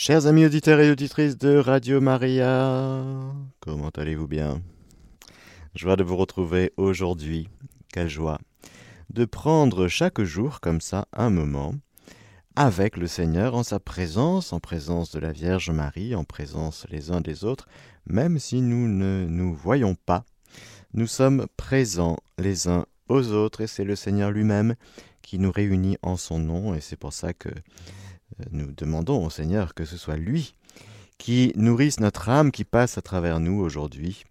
Chers amis auditeurs et auditrices de Radio Maria, comment allez-vous bien? Joie de vous retrouver aujourd'hui. Quelle joie de prendre chaque jour comme ça un moment avec le Seigneur en sa présence, en présence de la Vierge Marie, en présence les uns des autres, même si nous ne nous voyons pas. Nous sommes présents les uns aux autres et c'est le Seigneur lui-même qui nous réunit en son nom et c'est pour ça que nous demandons au Seigneur que ce soit lui qui nourrisse notre âme qui passe à travers nous aujourd'hui,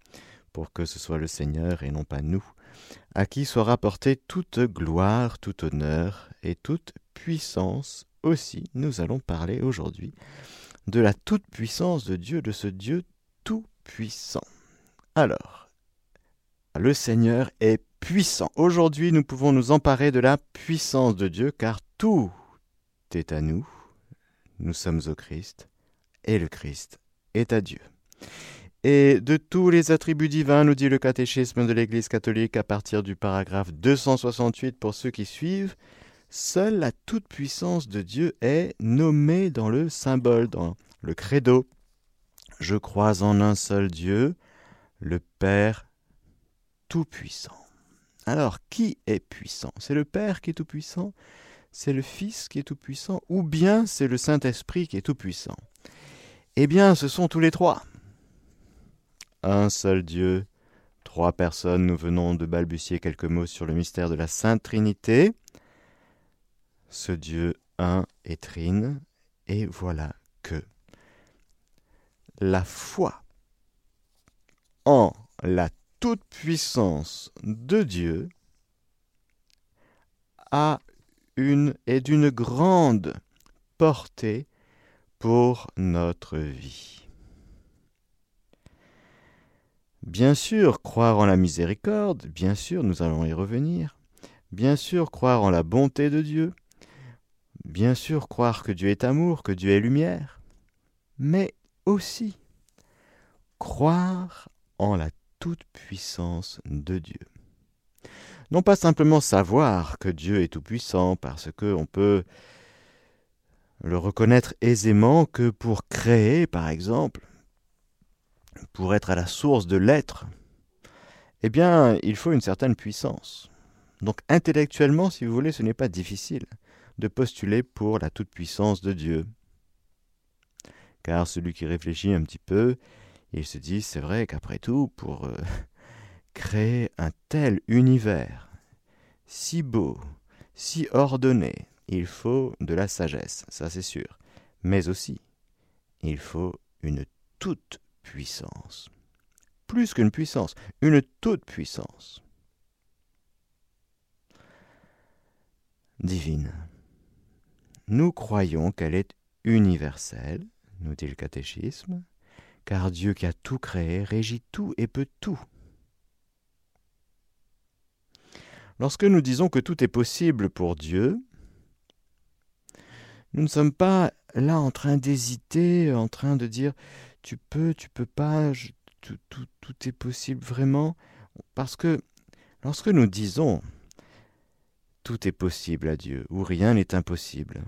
pour que ce soit le Seigneur et non pas nous, à qui soit rapportée toute gloire, tout honneur et toute puissance aussi. Nous allons parler aujourd'hui de la toute-puissance de Dieu, de ce Dieu tout-puissant. Alors, le Seigneur est puissant. Aujourd'hui, nous pouvons nous emparer de la puissance de Dieu, car tout est à nous nous sommes au Christ, et le Christ est à Dieu. Et de tous les attributs divins, nous dit le catéchisme de l'Église catholique à partir du paragraphe 268 pour ceux qui suivent, seule la toute-puissance de Dieu est nommée dans le symbole, dans le credo. Je crois en un seul Dieu, le Père tout-puissant. Alors, qui est puissant? C'est le Père qui est tout-puissant? C'est le Fils qui est tout-puissant, ou bien c'est le Saint-Esprit qui est tout-puissant Eh bien, ce sont tous les trois. Un seul Dieu, trois personnes, nous venons de balbutier quelques mots sur le mystère de la Sainte Trinité. Ce Dieu un est trine, et voilà que la foi en la toute-puissance de Dieu a une est d'une grande portée pour notre vie. Bien sûr, croire en la miséricorde, bien sûr, nous allons y revenir. Bien sûr, croire en la bonté de Dieu. Bien sûr, croire que Dieu est amour, que Dieu est lumière. Mais aussi croire en la toute-puissance de Dieu non pas simplement savoir que Dieu est tout-puissant, parce qu'on peut le reconnaître aisément que pour créer, par exemple, pour être à la source de l'être, eh bien, il faut une certaine puissance. Donc intellectuellement, si vous voulez, ce n'est pas difficile de postuler pour la toute-puissance de Dieu. Car celui qui réfléchit un petit peu, il se dit, c'est vrai qu'après tout, pour euh, créer un tel univers, si beau, si ordonné, il faut de la sagesse, ça c'est sûr, mais aussi il faut une toute puissance. Plus qu'une puissance, une toute puissance. Divine. Nous croyons qu'elle est universelle, nous dit le catéchisme, car Dieu qui a tout créé régit tout et peut tout. Lorsque nous disons que tout est possible pour Dieu, nous ne sommes pas là en train d'hésiter, en train de dire tu peux, tu peux pas, tout, tout, tout est possible vraiment. Parce que lorsque nous disons tout est possible à Dieu, ou rien n'est impossible,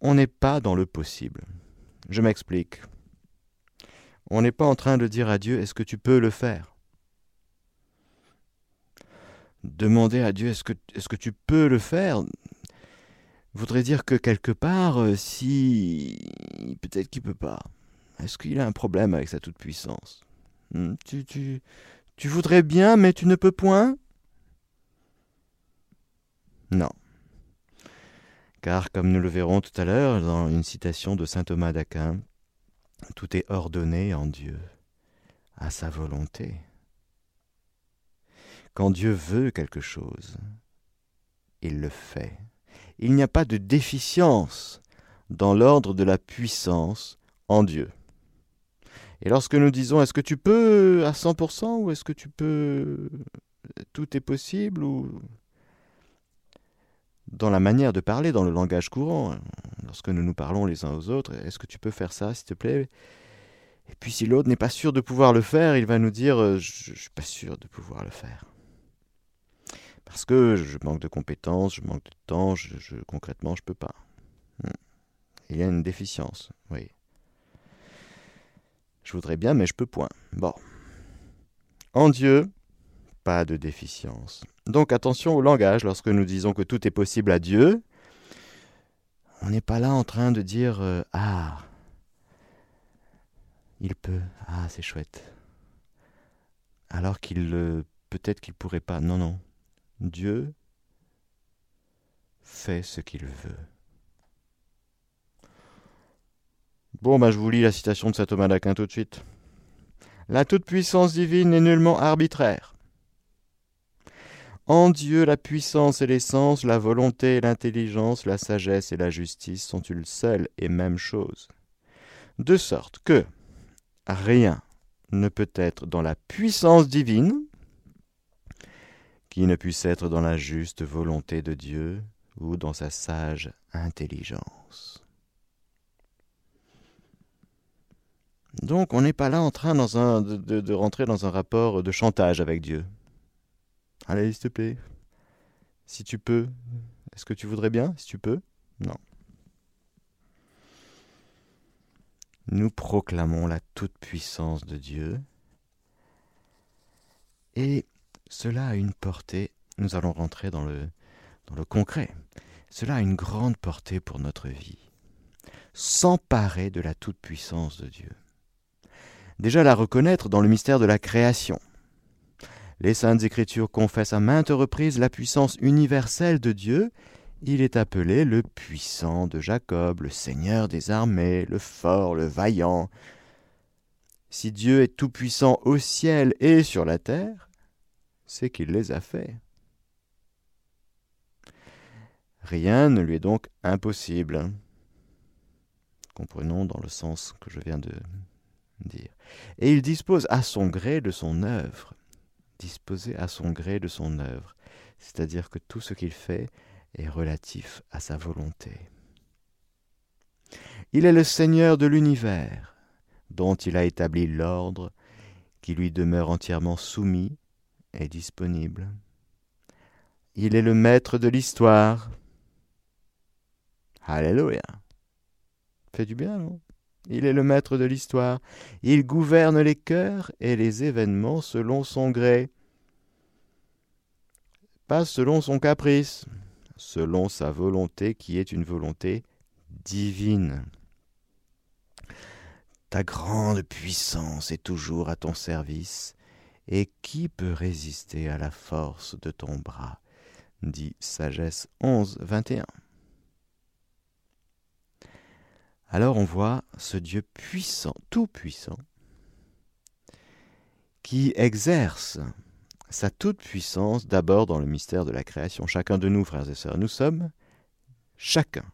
on n'est pas dans le possible. Je m'explique. On n'est pas en train de dire à Dieu est-ce que tu peux le faire? Demander à Dieu est-ce que, tu peux le faire? Voudrait dire que quelque part, euh, si peut-être qu'il peut pas, est-ce qu'il a un problème avec sa toute-puissance? Hmm, tu, tu, tu voudrais bien, mais tu ne peux point? Non. Car, comme nous le verrons tout à l'heure dans une citation de saint Thomas d'Aquin, tout est ordonné en Dieu, à sa volonté. Quand Dieu veut quelque chose, il le fait. Il n'y a pas de déficience dans l'ordre de la puissance en Dieu. Et lorsque nous disons est-ce que tu peux à 100% ou est-ce que tu peux tout est possible ou dans la manière de parler, dans le langage courant, lorsque nous nous parlons les uns aux autres, est-ce que tu peux faire ça s'il te plaît? Et puis si l'autre n'est pas sûr de pouvoir le faire, il va nous dire euh, je ne suis pas sûr de pouvoir le faire parce que je manque de compétences, je manque de temps, je, concrètement, je ne peux pas. Hmm. Il y a une déficience, oui. Je voudrais bien, mais je peux point. Bon. En Dieu, pas de déficience. Donc attention au langage lorsque nous disons que tout est possible à Dieu. On n'est pas là en train de dire euh, Ah, il peut, ah, c'est chouette. Alors qu'il euh, peut-être qu'il pourrait pas. Non, non. Dieu fait ce qu'il veut. Bon, ben je vous lis la citation de saint Thomas d'Aquin tout de suite. La toute-puissance divine n'est nullement arbitraire. En Dieu, la puissance et l'essence, la volonté et l'intelligence, la sagesse et la justice sont une seule et même chose. De sorte que rien ne peut être dans la puissance divine qui ne puisse être dans la juste volonté de Dieu ou dans sa sage intelligence. Donc on n'est pas là en train de, rentrer dans un rapport de chantage avec Dieu. Allez, s'il te plaît, si tu peux, est-ce que tu voudrais bien, si tu peux Non. Nous proclamons la toute-puissance de Dieu et cela a une portée, nous allons rentrer dans le, dans le concret, cela a une grande portée pour notre vie. S'emparer de la toute-puissance de Dieu déjà la reconnaître dans le mystère de la création. Les saintes écritures confessent à maintes reprises la puissance universelle de Dieu. Il est appelé le puissant de Jacob, le Seigneur des armées, le fort, le vaillant. Si Dieu est tout-puissant au ciel et sur la terre, c'est qu'il les a faits. Rien ne lui est donc impossible. Comprenons dans le sens que je viens de dire. Et il dispose à son gré de son œuvre. Disposer à son gré de son œuvre. C'est-à-dire que tout ce qu'il fait est relatif à sa volonté. Il est le Seigneur de l'univers, dont il a établi l'ordre, qui lui demeure entièrement soumis et disponible. Il est le maître de l'histoire. Alléluia. Fait du bien, non? Il est le maître de l'histoire. Il gouverne les cœurs et les événements selon son gré. Pas selon son caprice, selon sa volonté qui est une volonté divine. Ta grande puissance est toujours à ton service, et qui peut résister à la force de ton bras? dit Sagesse 11, 21. alors on voit ce Dieu puissant, tout puissant, qui exerce sa toute-puissance d'abord dans le mystère de la création. Chacun de nous, frères et sœurs, nous sommes chacun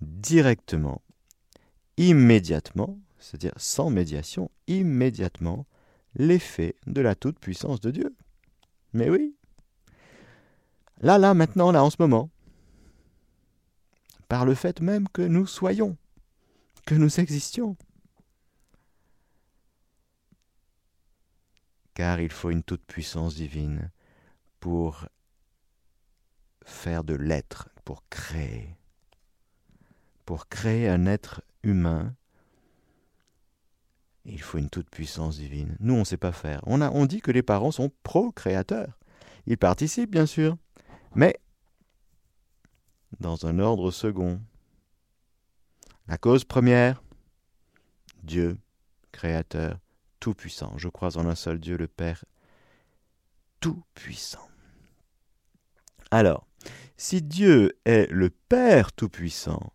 directement, immédiatement, c'est-à-dire sans médiation, immédiatement, l'effet de la toute-puissance de Dieu. Mais oui. Là, là, maintenant, là, en ce moment par le fait même que nous soyons, que nous existions. Car il faut une toute-puissance divine pour faire de l'être, pour créer, pour créer un être humain. Il faut une toute-puissance divine. Nous, on ne sait pas faire. On, a, on dit que les parents sont procréateurs. Ils participent, bien sûr. Mais dans un ordre second. La cause première, Dieu, Créateur, Tout-Puissant. Je crois en un seul Dieu, le Père, Tout-Puissant. Alors, si Dieu est le Père Tout-Puissant,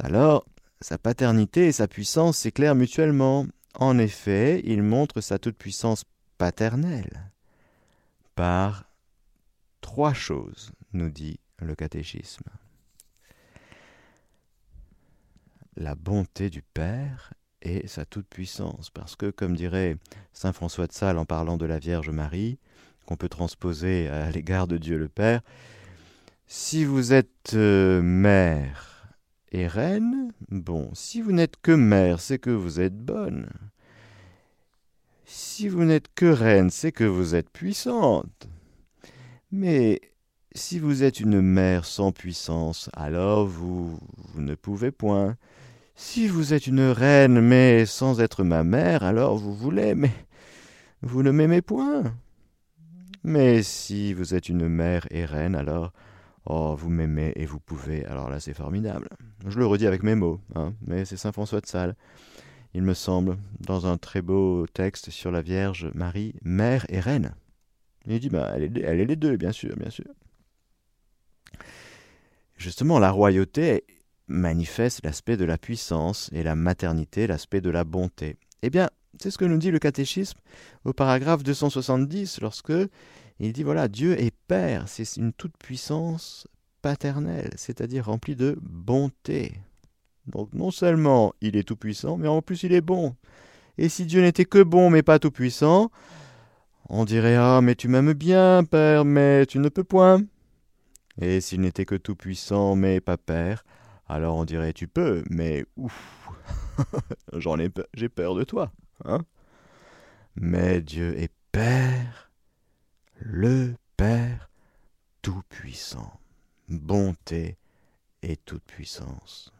alors sa paternité et sa puissance s'éclairent mutuellement. En effet, il montre sa toute-puissance paternelle par trois choses, nous dit le catéchisme. La bonté du Père et sa toute-puissance, parce que, comme dirait Saint François de Sales en parlant de la Vierge Marie, qu'on peut transposer à l'égard de Dieu le Père, si vous êtes euh, mère et reine, bon, si vous n'êtes que mère, c'est que vous êtes bonne. Si vous n'êtes que reine, c'est que vous êtes puissante. Mais si vous êtes une mère sans puissance, alors vous, vous ne pouvez point. Si vous êtes une reine, mais sans être ma mère, alors vous voulez, mais vous ne m'aimez point. Mais si vous êtes une mère et reine, alors Oh, vous m'aimez et vous pouvez. Alors là, c'est formidable. Je le redis avec mes mots, hein, mais c'est Saint François de Sales, il me semble, dans un très beau texte sur la Vierge Marie, mère et reine. Il dit, bah, elle est, elle est les deux, bien sûr, bien sûr. Justement, la royauté manifeste l'aspect de la puissance et la maternité l'aspect de la bonté. Eh bien, c'est ce que nous dit le catéchisme au paragraphe 270 lorsque il dit voilà, Dieu est Père, c'est une toute-puissance paternelle, c'est-à-dire remplie de bonté. Donc non seulement il est tout-puissant, mais en plus il est bon. Et si Dieu n'était que bon mais pas tout-puissant, on dirait Ah, mais tu m'aimes bien, Père, mais tu ne peux point. Et s'il n'était que tout-puissant mais pas Père, alors on dirait Tu peux, mais ouf, j'en ai j'ai peur de toi. Hein mais Dieu est Père le Père Tout-Puissant, bonté et toute-puissance.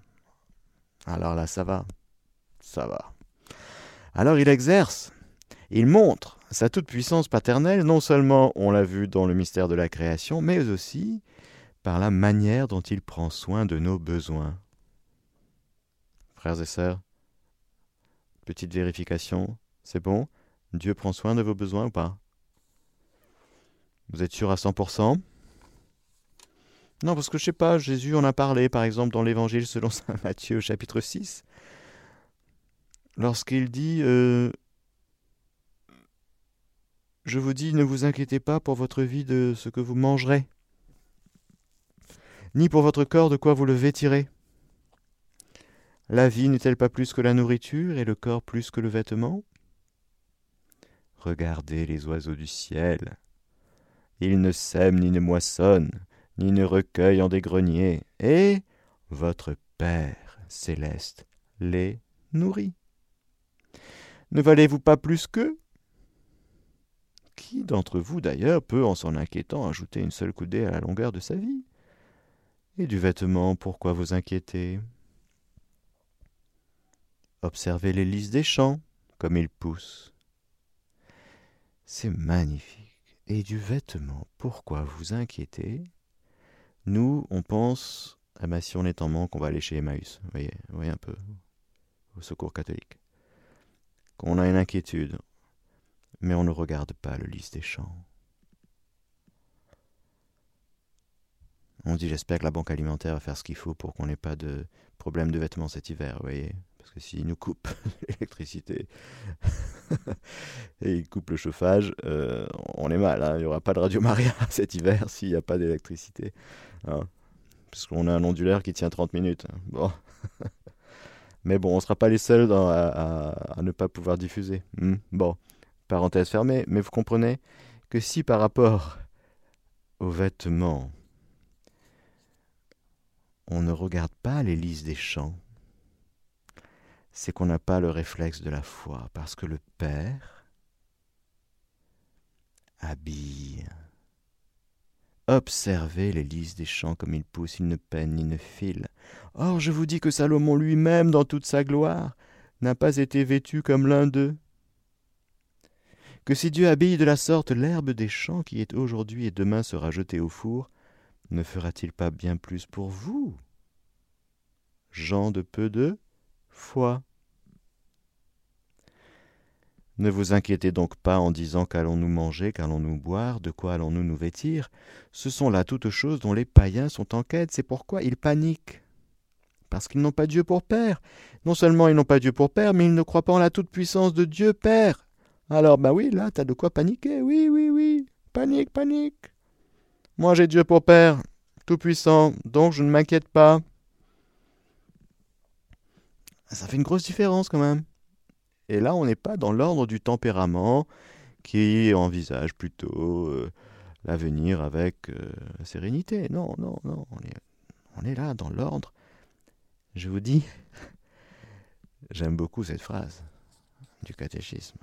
Alors là, ça va, ça va. Alors il exerce, il montre sa toute-puissance paternelle, non seulement on l'a vu dans le mystère de la création, mais aussi par la manière dont il prend soin de nos besoins. Frères et sœurs, petite vérification, c'est bon? Dieu prend soin de vos besoins ou pas? Vous êtes sûr à 100% Non, parce que je sais pas, Jésus en a parlé, par exemple, dans l'Évangile selon saint Matthieu, chapitre 6, lorsqu'il dit euh, Je vous dis, ne vous inquiétez pas pour votre vie de ce que vous mangerez, ni pour votre corps de quoi vous le vêtirez. La vie n'est-elle pas plus que la nourriture et le corps plus que le vêtement? Regardez les oiseaux du ciel il ne sème ni ne moissonne, ni ne recueille en des greniers, et votre Père céleste les nourrit. Ne valez-vous pas plus qu'eux Qui d'entre vous d'ailleurs peut, en s'en inquiétant, ajouter une seule coudée à la longueur de sa vie? Et du vêtement, pourquoi vous inquiéter? Observez les lys des champs, comme ils poussent. C'est magnifique et du vêtement. Pourquoi vous inquiétez Nous, on pense, ah ben, si on est en manque, on va aller chez Emmaüs. Vous voyez, vous voyez un peu, au secours catholique. Qu'on a une inquiétude, mais on ne regarde pas le lys des champs. On dit j'espère que la banque alimentaire va faire ce qu'il faut pour qu'on n'ait pas de problème de vêtements cet hiver, vous voyez. Parce que s'ils nous coupent l'électricité et ils coupent le chauffage, euh, on est mal. Hein. Il n'y aura pas de Radio Maria cet hiver s'il n'y a pas d'électricité. Hein. Parce qu'on a un ondulaire qui tient 30 minutes. Hein. Mais bon, on ne sera pas les seuls à, ne pas pouvoir diffuser. Hmm. Bon, parenthèse fermée. Mais vous comprenez que si par rapport aux vêtements, on ne regarde pas les lys des champs, c'est qu'on n'a pas le réflexe de la foi, parce que le Père habille. Observez les lys des champs comme ils poussent, ils ne peinent ni ne filent. Or, je vous dis que Salomon lui-même, dans toute sa gloire, n'a pas été vêtu comme l'un d'eux. Que si Dieu habille de la sorte l'herbe des champs qui est aujourd'hui et demain sera jetée au four, ne fera-t-il pas bien plus pour vous Gens de peu de foi. Ne vous inquiétez donc pas en disant qu'allons-nous manger, qu'allons-nous boire, de quoi allons-nous nous vêtir. Ce sont là toutes choses dont les païens sont en quête, c'est pourquoi ils paniquent. Parce qu'ils n'ont pas Dieu pour Père. Non seulement ils n'ont pas Dieu pour Père, mais ils ne croient pas en la toute-puissance de Dieu Père. Alors, bah oui, là, t'as de quoi paniquer, oui, oui, oui. Panique, panique. Moi j'ai Dieu pour Père, tout-puissant, donc je ne m'inquiète pas. Ça fait une grosse différence quand même. Et là, on n'est pas dans l'ordre du tempérament qui envisage plutôt euh, l'avenir avec euh, sérénité. Non, non, non. On est, on est là dans l'ordre. Je vous dis, j'aime beaucoup cette phrase du catéchisme.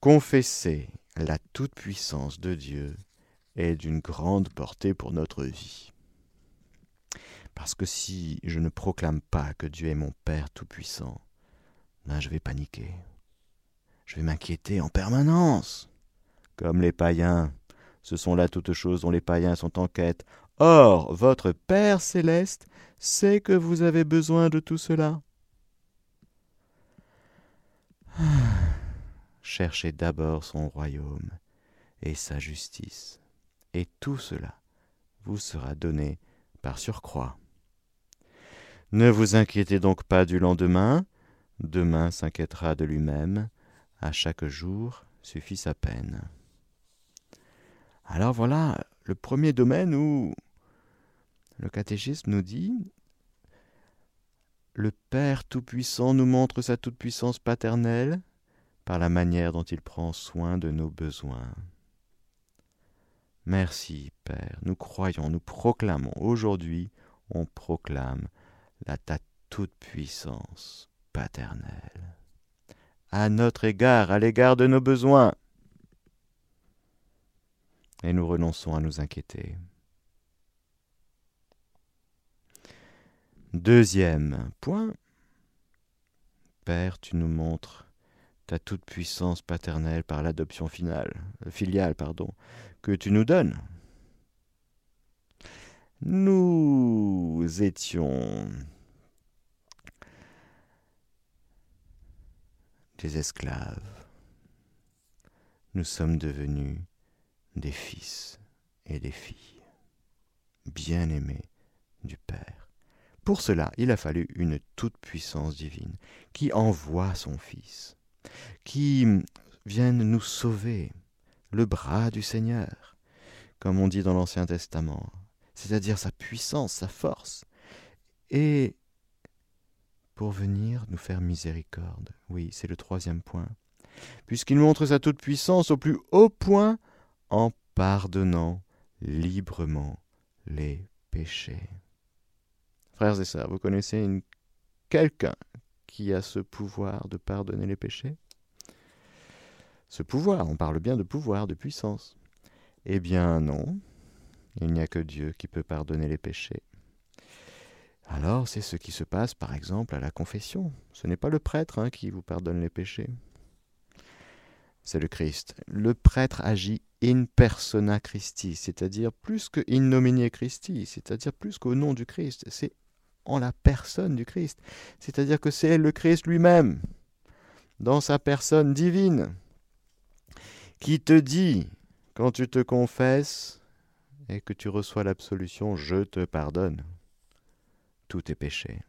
Confesser la toute-puissance de Dieu est d'une grande portée pour notre vie. Parce que si je ne proclame pas que Dieu est mon Père Tout-Puissant, ben je vais paniquer. Je vais m'inquiéter en permanence. Comme les païens. Ce sont là toutes choses dont les païens sont en quête. Or, votre Père céleste sait que vous avez besoin de tout cela. Cherchez d'abord son royaume et sa justice, et tout cela vous sera donné par surcroît. Ne vous inquiétez donc pas du lendemain, demain s'inquiétera de lui-même, à chaque jour suffit sa peine. Alors voilà le premier domaine où le catéchisme nous dit le Père Tout-Puissant nous montre sa toute-puissance paternelle par la manière dont il prend soin de nos besoins. Merci, Père, nous croyons, nous proclamons, aujourd'hui on proclame la ta toute-puissance paternelle. À notre égard, à l'égard de nos besoins. Et nous renonçons à nous inquiéter. Deuxième point. Père, tu nous montres ta toute-puissance paternelle par l'adoption finale, filiale, pardon, que tu nous donnes. Nous étions esclaves. Nous sommes devenus des fils et des filles, bien-aimés du Père. Pour cela, il a fallu une toute-puissance divine qui envoie son Fils, qui vienne nous sauver, le bras du Seigneur, comme on dit dans l'Ancien Testament, c'est-à-dire sa puissance, sa force, et pour venir nous faire miséricorde. Oui, c'est le troisième point. Puisqu'il montre sa toute-puissance au plus haut point en pardonnant librement les péchés. Frères et sœurs, vous connaissez quelqu'un qui a ce pouvoir de pardonner les péchés? Ce pouvoir, on parle bien de pouvoir, de puissance. Eh bien non, il n'y a que Dieu qui peut pardonner les péchés. Alors c'est ce qui se passe par exemple à la confession. Ce n'est pas le prêtre hein, qui vous pardonne les péchés. C'est le Christ. Le prêtre agit in persona Christi, c'est-à-dire plus que in nomine Christi, c'est-à-dire plus qu'au nom du Christ. C'est en la personne du Christ. C'est-à-dire que c'est le Christ lui-même, dans sa personne divine, qui te dit, quand tu te confesses et que tu reçois l'absolution, je te pardonne tous tes péchés.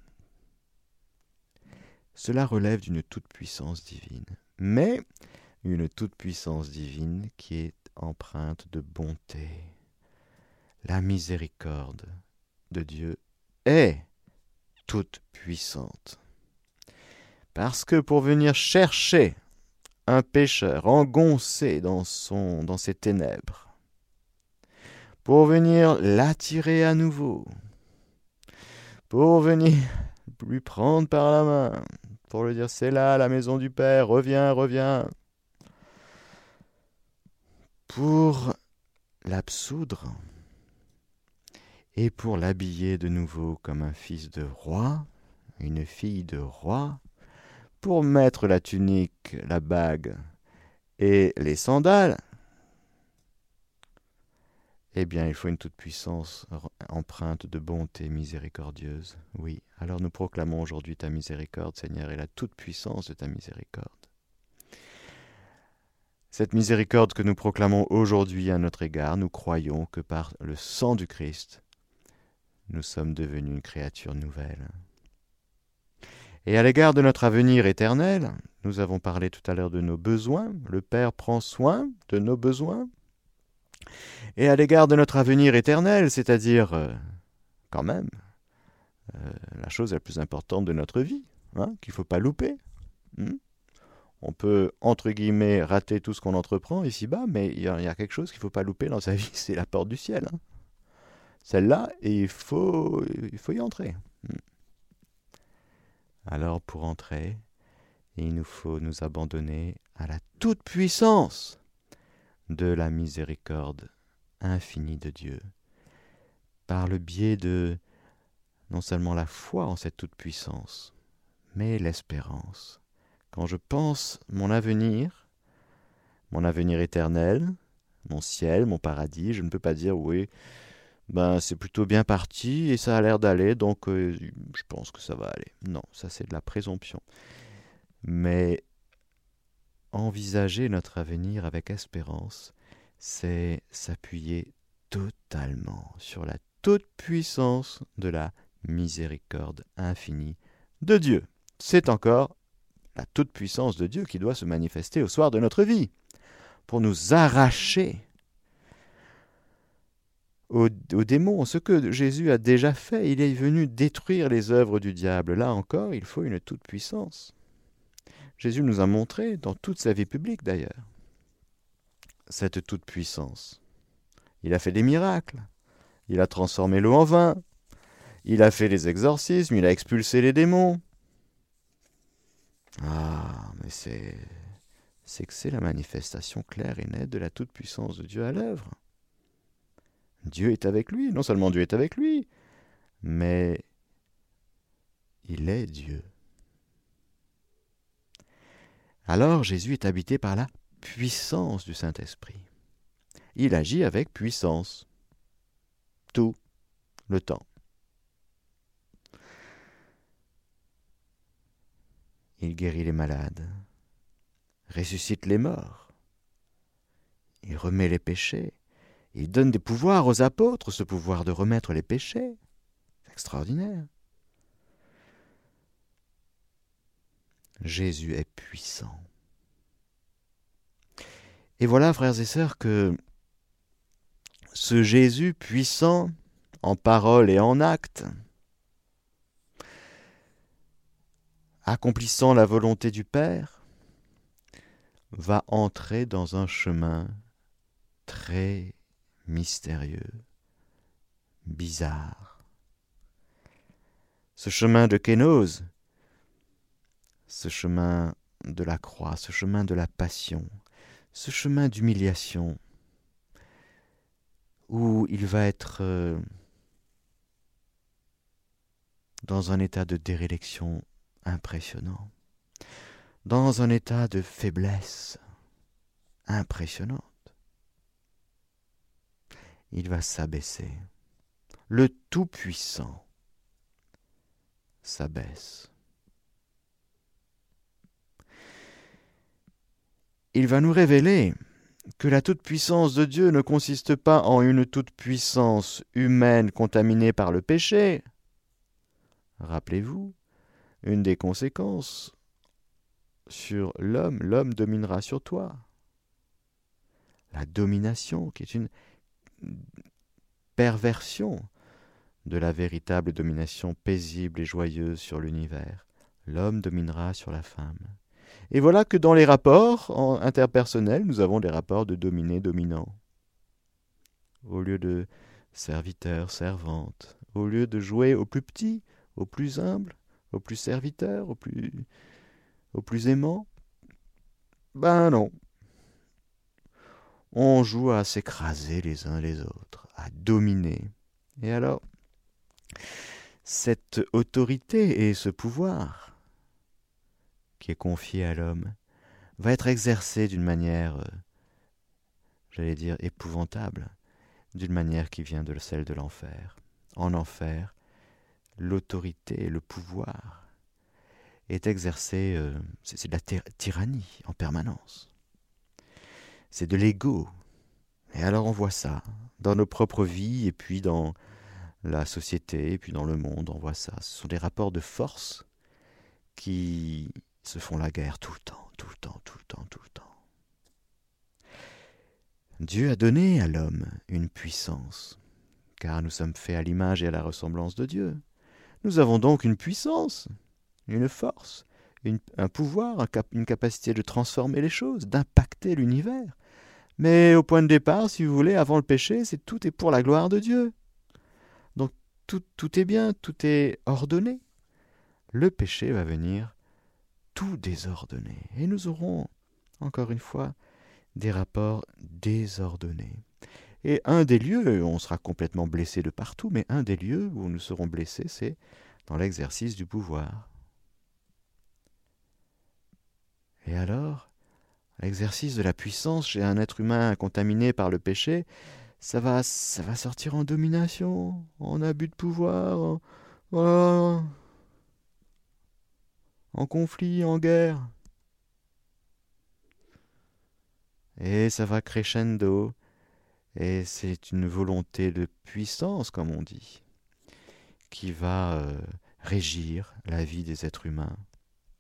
Cela relève d'une toute-puissance divine, mais une toute-puissance divine qui est empreinte de bonté. La miséricorde de Dieu est toute puissante. Parce que pour venir chercher un pécheur engoncé dans, ses ténèbres, pour venir l'attirer à nouveau, pour venir lui prendre par la main, pour lui dire c'est là la maison du Père, reviens, reviens, pour l'absoudre, et pour l'habiller de nouveau comme un fils de roi, une fille de roi, pour mettre la tunique, la bague et les sandales, eh bien, il faut une toute-puissance empreinte de bonté miséricordieuse. Oui, alors nous proclamons aujourd'hui ta miséricorde, Seigneur, et la toute-puissance de ta miséricorde. Cette miséricorde que nous proclamons aujourd'hui à notre égard, nous croyons que par le sang du Christ, nous sommes devenus une créature nouvelle. Et à l'égard de notre avenir éternel, nous avons parlé tout à l'heure de nos besoins, le Père prend soin de nos besoins. Et à l'égard de notre avenir éternel, c'est-à-dire euh, quand même euh, la chose la plus importante de notre vie, hein, qu'il ne faut pas louper. Hmm. on peut, entre guillemets, rater tout ce qu'on entreprend ici-bas, mais il y, a quelque chose qu'il ne faut pas louper dans sa vie, c'est la porte du ciel. Hein celle-là et il faut, il faut y entrer. Hmm. Alors pour entrer, il nous faut nous abandonner à la toute-puissance de la miséricorde infinie de Dieu, par le biais de non seulement la foi en cette toute-puissance, mais l'espérance. Quand je pense mon avenir, mon avenir éternel, mon ciel, mon paradis, je ne peux pas dire oui, ben c'est plutôt bien parti et ça a l'air d'aller, donc euh, je pense que ça va aller. Non, ça c'est de la présomption. Mais envisager notre avenir avec espérance, c'est s'appuyer totalement sur la toute puissance de la miséricorde infinie de Dieu. C'est encore la toute puissance de Dieu qui doit se manifester au soir de notre vie pour nous arracher aux, démons, ce que Jésus a déjà fait. Il est venu détruire les œuvres du diable. Là encore, il faut une toute puissance. Jésus nous a montré, dans toute sa vie publique d'ailleurs, cette toute puissance. Il a fait des miracles. Il a transformé l'eau en vin. Il a fait les exorcismes. Il a expulsé les démons. Ah, mais c'est. C'est que c'est la manifestation claire et nette de la toute-puissance de Dieu à l'œuvre. Dieu est avec lui. Non seulement Dieu est avec lui, mais il est Dieu. Alors Jésus est habité par la puissance du Saint-Esprit. Il agit avec puissance. Tout le temps. Il guérit les malades, ressuscite les morts, il remet les péchés, il donne des pouvoirs aux apôtres, ce pouvoir de remettre les péchés. C'est extraordinaire. Jésus est puissant. Et voilà, frères et sœurs, que ce Jésus puissant en parole et en acte, accomplissant la volonté du Père, va entrer dans un chemin très mystérieux, bizarre. Ce chemin de Kénose, ce chemin de la croix, ce chemin de la passion, ce chemin d'humiliation, où il va être euh, dans un état de dérélection impressionnant, dans un état de faiblesse impressionnante. Il va s'abaisser. Le Tout-Puissant s'abaisse. Il va nous révéler que la toute-puissance de Dieu ne consiste pas en une toute-puissance humaine contaminée par le péché. Rappelez-vous, une des conséquences sur l'homme, l'homme dominera sur toi. La domination, qui est une perversion de la véritable domination paisible et joyeuse sur l'univers. L'homme dominera sur la femme. Et voilà que dans les rapports interpersonnels, nous avons des rapports de dominé-dominant. Au lieu de serviteur, servante, au lieu de jouer au plus petit, au plus humble, au plus serviteur, au plus, au plus aimant, ben non. On joue à s'écraser les uns les autres, à dominer. Et alors, cette autorité et ce pouvoir, qui est confié à l'homme va être exercé d'une manière, euh, j'allais dire, épouvantable, d'une manière qui vient de celle de l'enfer. En enfer, l'autorité le pouvoir est exercé, euh, c'est de la tyrannie en permanence. C'est de l'ego. Et alors on voit ça dans nos propres vies et puis dans la société et puis dans le monde, on voit ça. Ce sont des rapports de force qui se font la guerre tout le temps, tout le temps, tout le temps, tout le temps. Dieu a donné à l'homme une puissance, car nous sommes faits à l'image et à la ressemblance de Dieu. Nous avons donc une puissance, une force, un pouvoir, une capacité de transformer les choses, d'impacter l'univers. Mais au point de départ, si vous voulez, avant le péché, c'est tout est pour la gloire de Dieu. Donc tout, tout est bien, tout est ordonné. Le péché va venir tout désordonné. Et nous aurons, encore une fois, des rapports désordonnés. Et un des lieux, on sera complètement blessé de partout, mais un des lieux où nous serons blessés, c'est dans l'exercice du pouvoir. Et alors, l'exercice de la puissance chez un être humain contaminé par le péché, ça va, ça va sortir en domination, en abus de pouvoir, en, en conflit, en guerre. Et ça va crescendo, et c'est une volonté de puissance, comme on dit, qui va euh, régir la vie des êtres humains.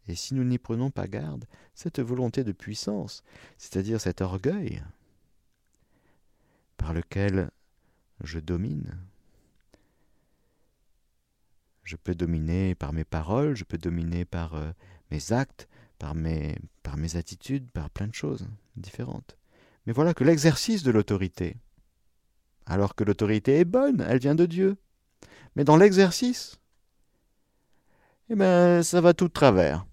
Et si nous n'y prenons pas garde, cette volonté de puissance, c'est-à-dire cet orgueil par lequel je domine, je peux dominer par mes paroles, je peux dominer par euh, mes actes, par mes, par mes attitudes, par plein de choses différentes. Mais voilà que l'exercice de l'autorité, alors que l'autorité est bonne, elle vient de Dieu, mais dans l'exercice, eh bien, ça va tout de travers.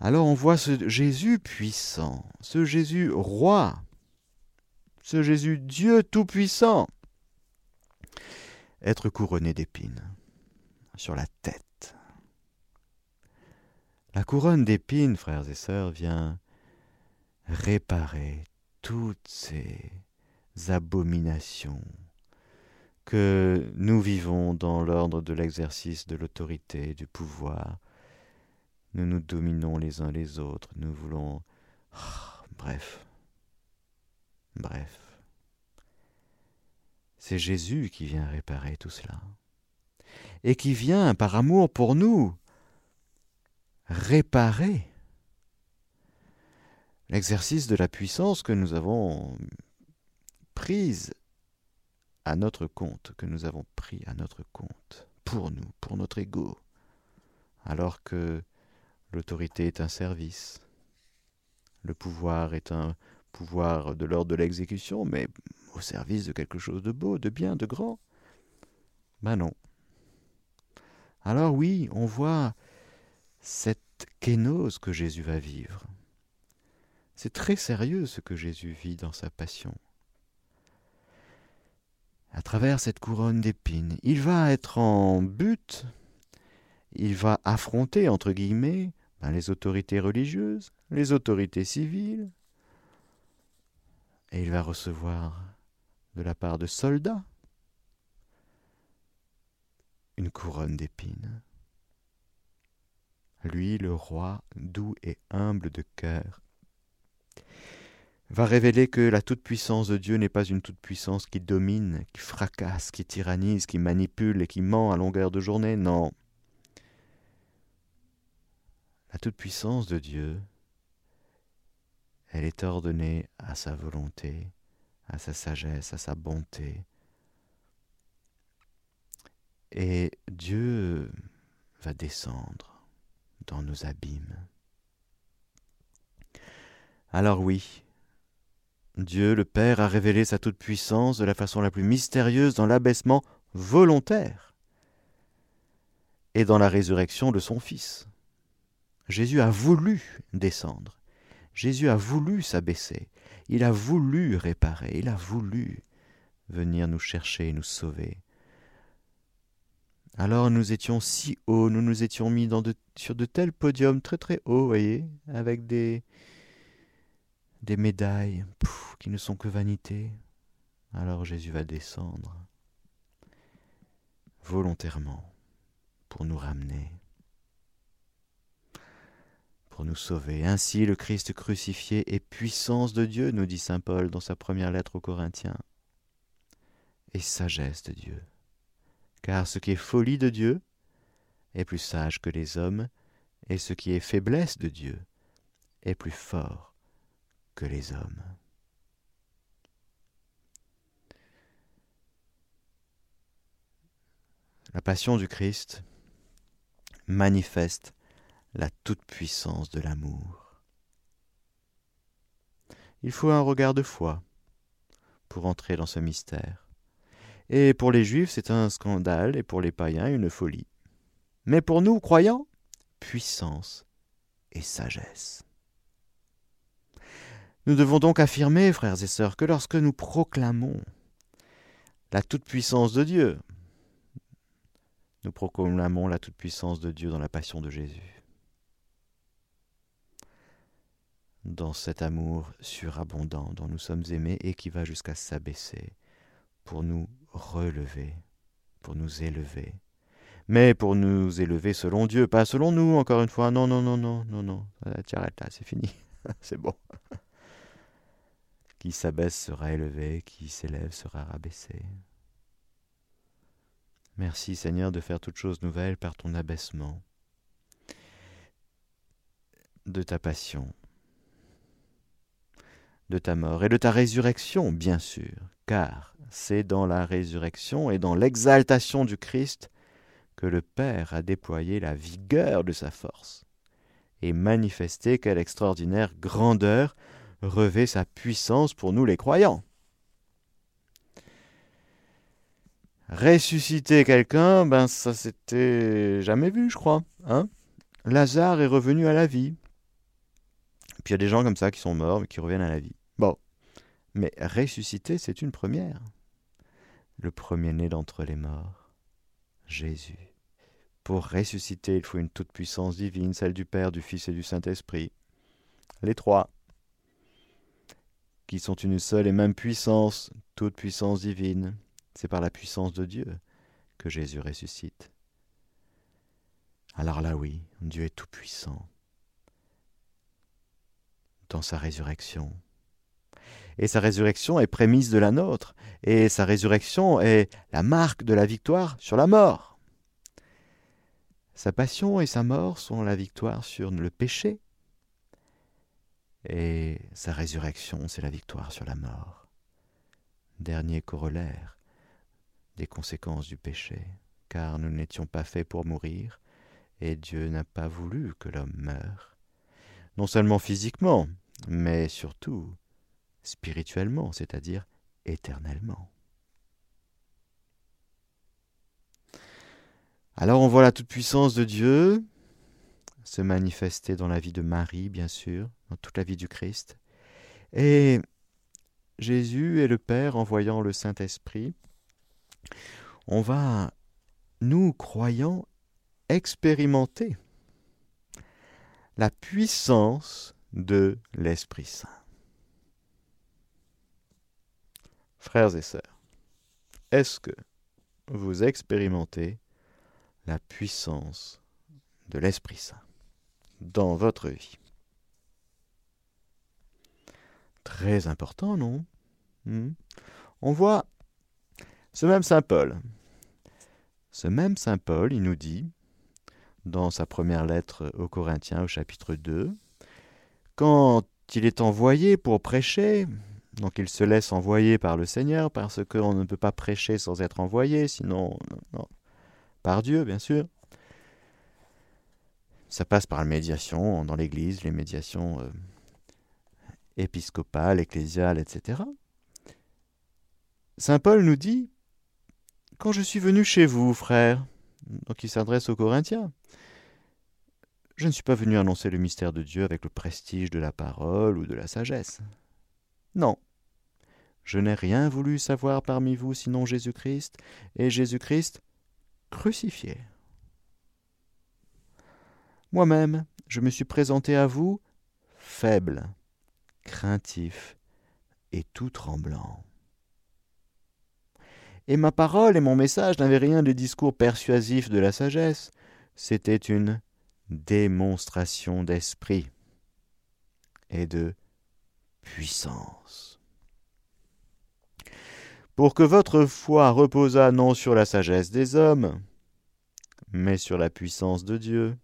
Alors on voit ce Jésus puissant, ce Jésus roi, ce Jésus Dieu tout-puissant, être couronné d'épines sur la tête. La couronne d'épines, frères et sœurs, vient réparer toutes ces abominations que nous vivons dans l'ordre de l'exercice de l'autorité, du pouvoir, nous nous dominons les uns les autres, nous voulons... Ah, bref. Bref. C'est Jésus qui vient réparer tout cela. Et qui vient, par amour pour nous, réparer l'exercice de la puissance que nous avons prise à notre compte, que nous avons pris à notre compte, pour nous, pour notre ego, alors que L'autorité est un service. Le pouvoir est un pouvoir de l'ordre de l'exécution, mais au service de quelque chose de beau, de bien, de grand. Ben non. Alors oui, on voit cette kénose que Jésus va vivre. C'est très sérieux ce que Jésus vit dans sa passion. À travers cette couronne d'épines, il va être en but, il va affronter, entre guillemets, Hein, les autorités religieuses, les autorités civiles, et il va recevoir de la part de soldats une couronne d'épines. Lui, le roi, doux et humble de cœur, va révéler que la toute-puissance de Dieu n'est pas une toute-puissance qui domine, qui fracasse, qui tyrannise, qui manipule et qui ment à longueur de journée. Non, la toute-puissance de Dieu, elle est ordonnée à sa volonté, à sa sagesse, à sa bonté. Et Dieu va descendre dans nos abîmes. Alors oui, Dieu le Père a révélé sa toute-puissance de la façon la plus mystérieuse dans l'abaissement volontaire et dans la résurrection de son Fils. Jésus a voulu descendre. Jésus a voulu s'abaisser. Il a voulu réparer. Il a voulu venir nous chercher et nous sauver. Alors nous étions si hauts, nous nous étions mis sur de tels podiums très très hauts, voyez, avec des, des médailles qui ne sont que vanité. Alors Jésus va descendre volontairement pour nous ramener nous sauver. Ainsi le Christ crucifié est puissance de Dieu, nous dit Saint Paul dans sa première lettre aux Corinthiens, et sagesse de Dieu. Car ce qui est folie de Dieu est plus sage que les hommes, et ce qui est faiblesse de Dieu est plus fort que les hommes. La passion du Christ manifeste la toute-puissance de l'amour. Il faut un regard de foi pour entrer dans ce mystère. Et pour les Juifs, c'est un scandale, et pour les païens, une folie. Mais pour nous, croyants, puissance et sagesse. Nous devons donc affirmer, frères et sœurs, que lorsque nous proclamons la toute-puissance de Dieu, nous proclamons la toute-puissance de Dieu dans la passion de Jésus. Dans cet amour surabondant dont nous sommes aimés et qui va jusqu'à s'abaisser pour nous relever, pour nous élever. Mais pour nous élever selon Dieu, pas selon nous, encore une fois. Non, non, non, non, non, non. Tu arrêtes là, c'est fini. c'est bon. Qui s'abaisse sera élevé, qui s'élève sera rabaissé. Merci Seigneur de faire toutes choses nouvelles par ton abaissement, de ta passion, de ta mort et de ta résurrection, bien sûr, car c'est dans la résurrection et dans l'exaltation du Christ que le Père a déployé la vigueur de sa force et manifesté quelle extraordinaire grandeur revêt sa puissance pour nous les croyants. Ressusciter quelqu'un, ben ça s'était jamais vu, je crois. Hein? Lazare est revenu à la vie. Puis il y a des gens comme ça qui sont morts mais qui reviennent à la vie. Bon. Mais ressusciter, c'est une première. Le premier-né d'entre les morts, Jésus. Pour ressusciter, il faut une toute-puissance divine, celle du Père, du Fils et du Saint-Esprit. Les trois, qui sont une seule et même puissance, toute puissance divine. C'est par la puissance de Dieu que Jésus ressuscite. Alors là oui, Dieu est tout-puissant sa résurrection. Et sa résurrection est prémisse de la nôtre, et sa résurrection est la marque de la victoire sur la mort. Sa passion et sa mort sont la victoire sur le péché, et sa résurrection, c'est la victoire sur la mort. Dernier corollaire des conséquences du péché, car nous n'étions pas faits pour mourir, et Dieu n'a pas voulu que l'homme meure, non seulement physiquement, mais surtout spirituellement, c'est-à-dire éternellement. Alors on voit la toute-puissance de Dieu se manifester dans la vie de Marie, bien sûr, dans toute la vie du Christ. Et Jésus et le Père, envoyant le Saint-Esprit, on va, nous croyants, expérimenter la puissance de l'Esprit Saint. Frères et sœurs, est-ce que vous expérimentez la puissance de l'Esprit Saint dans votre vie? Très important, non? Hmm? On voit ce même Saint Paul. Ce même Saint Paul, il nous dit, dans sa première lettre aux Corinthiens au chapitre 2, quand il est envoyé pour prêcher, donc il se laisse envoyer par le Seigneur, parce qu'on ne peut pas prêcher sans être envoyé, sinon, non, par Dieu, bien sûr. Ça passe par la médiation dans l'Église, les médiations euh, épiscopales, ecclésiales, etc. Saint Paul nous dit quand je suis venu chez vous, frère, donc il s'adresse aux Corinthiens, je ne suis pas venu annoncer le mystère de Dieu avec le prestige de la parole ou de la sagesse. Non. Je n'ai rien voulu savoir parmi vous sinon Jésus-Christ et Jésus-Christ crucifié. Moi-même, je me suis présenté à vous faible, craintif et tout tremblant. Et ma parole et mon message n'avaient rien des discours persuasifs de la sagesse, c'était une démonstration d'esprit et de puissance. Pour que votre foi reposât non sur la sagesse des hommes, mais sur la puissance de Dieu.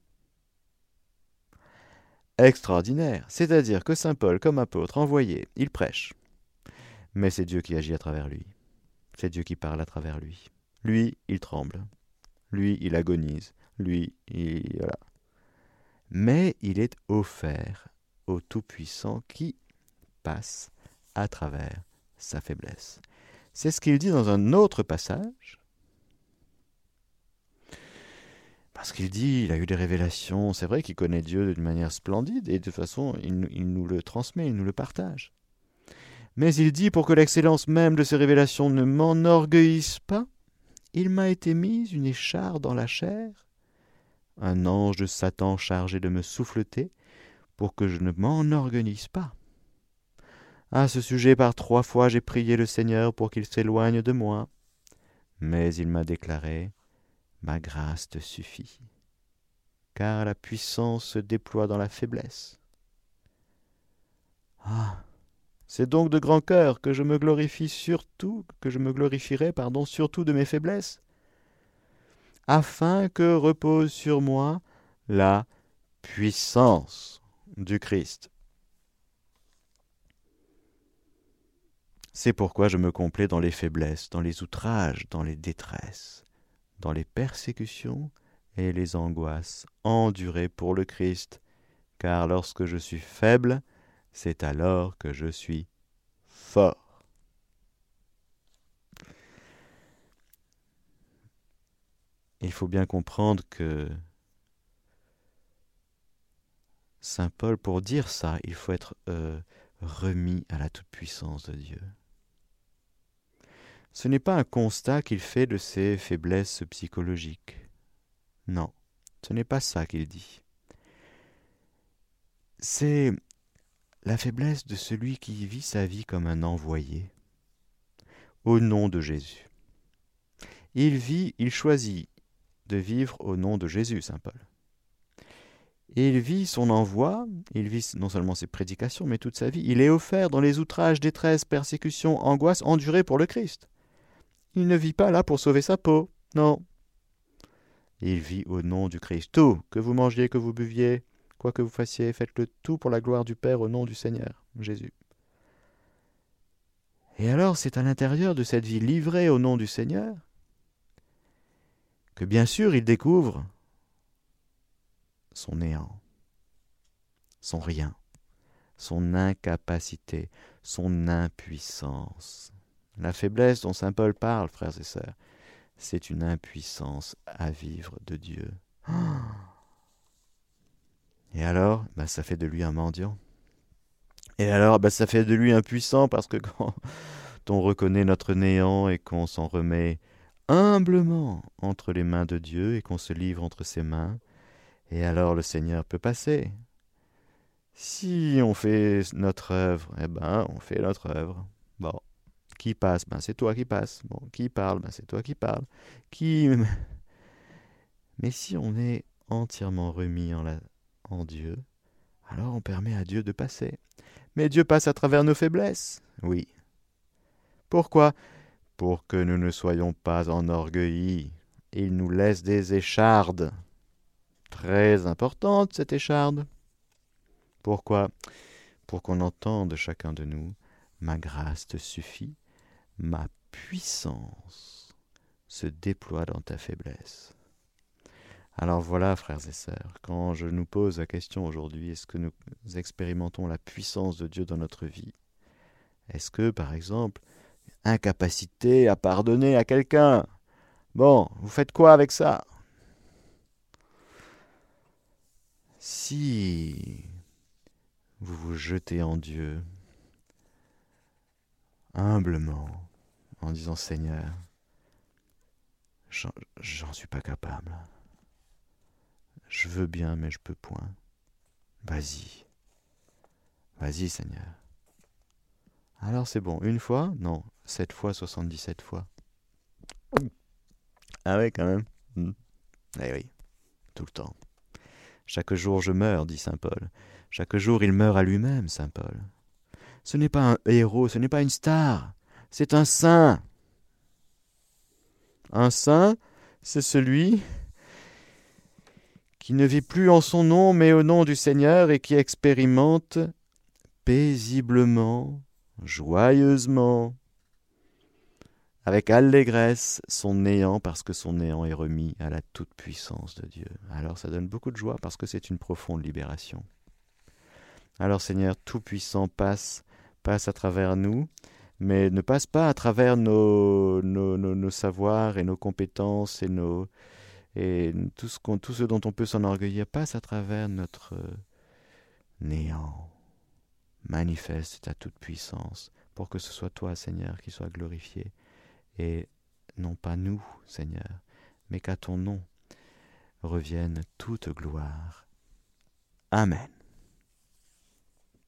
Extraordinaire, c'est-à-dire que Saint Paul, comme apôtre envoyé, il prêche, mais c'est Dieu qui agit à travers lui. C'est Dieu qui parle à travers lui. Lui, il tremble. Lui, il agonise. Lui, il... Mais il est offert au Tout-Puissant qui passe à travers sa faiblesse. C'est ce qu'il dit dans un autre passage. Parce qu'il dit, il a eu des révélations, c'est vrai qu'il connaît Dieu d'une manière splendide, et de toute façon, il, nous le transmet, il nous le partage. Mais il dit, pour que l'excellence même de ces révélations ne m'enorgueillisse pas, il m'a été mis une écharde dans la chair, un ange de Satan chargé de me souffleter, pour que je ne m'enorgueillisse pas. À ce sujet, par trois fois j'ai prié le Seigneur pour qu'il s'éloigne de moi, mais il m'a déclaré Ma grâce te suffit, car la puissance se déploie dans la faiblesse. Ah c'est donc de grand cœur que je me glorifie surtout, que je me glorifierai, pardon, surtout de mes faiblesses, afin que repose sur moi la puissance du Christ. C'est pourquoi je me complais dans les faiblesses, dans les outrages, dans les détresses, dans les persécutions et les angoisses endurées pour le Christ, car lorsque je suis faible, c'est alors que je suis fort. Il faut bien comprendre que Saint Paul, pour dire ça, il faut être euh, remis à la toute-puissance de Dieu. Ce n'est pas un constat qu'il fait de ses faiblesses psychologiques. Non, ce n'est pas ça qu'il dit. C'est la faiblesse de celui qui vit sa vie comme un envoyé, au nom de Jésus. Il vit, il choisit de vivre au nom de Jésus, Saint Paul. il vit son envoi, il vit non seulement ses prédications, mais toute sa vie. Il est offert dans les outrages, détresse, persécutions, angoisses endurées pour le Christ. Il ne vit pas là pour sauver sa peau, non. Il vit au nom du Christ. Tout, que vous mangiez, que vous buviez, Quoi que vous fassiez, faites-le tout pour la gloire du Père au nom du Seigneur, Jésus. Et alors, c'est à l'intérieur de cette vie livrée au nom du Seigneur que bien sûr il découvre son néant, son rien, son incapacité, son impuissance. La faiblesse dont Saint Paul parle, frères et sœurs, c'est une impuissance à vivre de Dieu. Et alors, bah, ça fait de lui un mendiant. Et alors, bah, ça fait de lui un puissant parce que quand on reconnaît notre néant et qu'on s'en remet humblement entre les mains de Dieu et qu'on se livre entre ses mains, et alors le Seigneur peut passer. Si on fait notre œuvre, eh ben, on fait notre œuvre. Bon, qui passe? Ben, c'est toi qui passes. Bon, qui parle? Ben, c'est toi qui parles. Qui Mais si on est entièrement remis en Dieu, alors on permet à Dieu de passer. Mais Dieu passe à travers nos faiblesses, oui. Pourquoi? Pour que nous ne soyons pas enorgueillis. Il nous laisse des échardes. Très importante cette écharde. Pourquoi? Pour qu'on entende chacun de nous, ma grâce te suffit, ma puissance se déploie dans ta faiblesse. Alors voilà, frères et sœurs, quand je nous pose la question aujourd'hui, est-ce que nous expérimentons la puissance de Dieu dans notre vie? Est-ce que, par exemple, incapacité à pardonner à quelqu'un Bon, vous faites quoi avec ça? Si vous vous jetez en Dieu, humblement, en disant Seigneur, j'en suis pas capable. Je veux bien, mais je peux point. Vas-y. Vas-y, Seigneur. Alors c'est bon. Une fois? Non. Sept fois, soixante-dix-sept fois. Ah oui, quand même. Hmm. Eh oui. Tout le temps. Chaque jour je meurs, dit saint Paul. Chaque jour il meurt à lui-même, saint Paul. Ce n'est pas un héros, ce n'est pas une star, c'est un saint. Un saint, c'est celui qui ne vit plus en son nom mais au nom du Seigneur et qui expérimente paisiblement, joyeusement, avec allégresse son néant parce que son néant est remis à la toute-puissance de Dieu. Alors ça donne beaucoup de joie parce que c'est une profonde libération. Alors Seigneur Tout-Puissant passe, passe à travers nous, mais ne passe pas à travers nos, nos, nos savoirs et nos compétences et nos, et tout ce, dont on peut s'enorgueillir passe à travers notre néant. Manifeste ta toute puissance pour que ce soit toi, Seigneur, qui soit glorifié, et non pas nous, Seigneur, mais qu'à ton nom revienne toute gloire. Amen.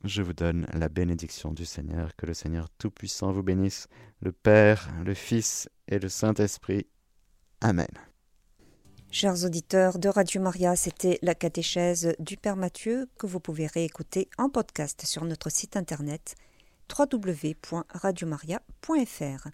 Je vous donne la bénédiction du Seigneur, que le Seigneur Tout-Puissant vous bénisse, le Père, le Fils et le Saint-Esprit. Amen. Chers auditeurs de Radio Maria, c'était la catéchèse du Père Mathieu que vous pouvez réécouter en podcast sur notre site internet www.radiomaria.fr.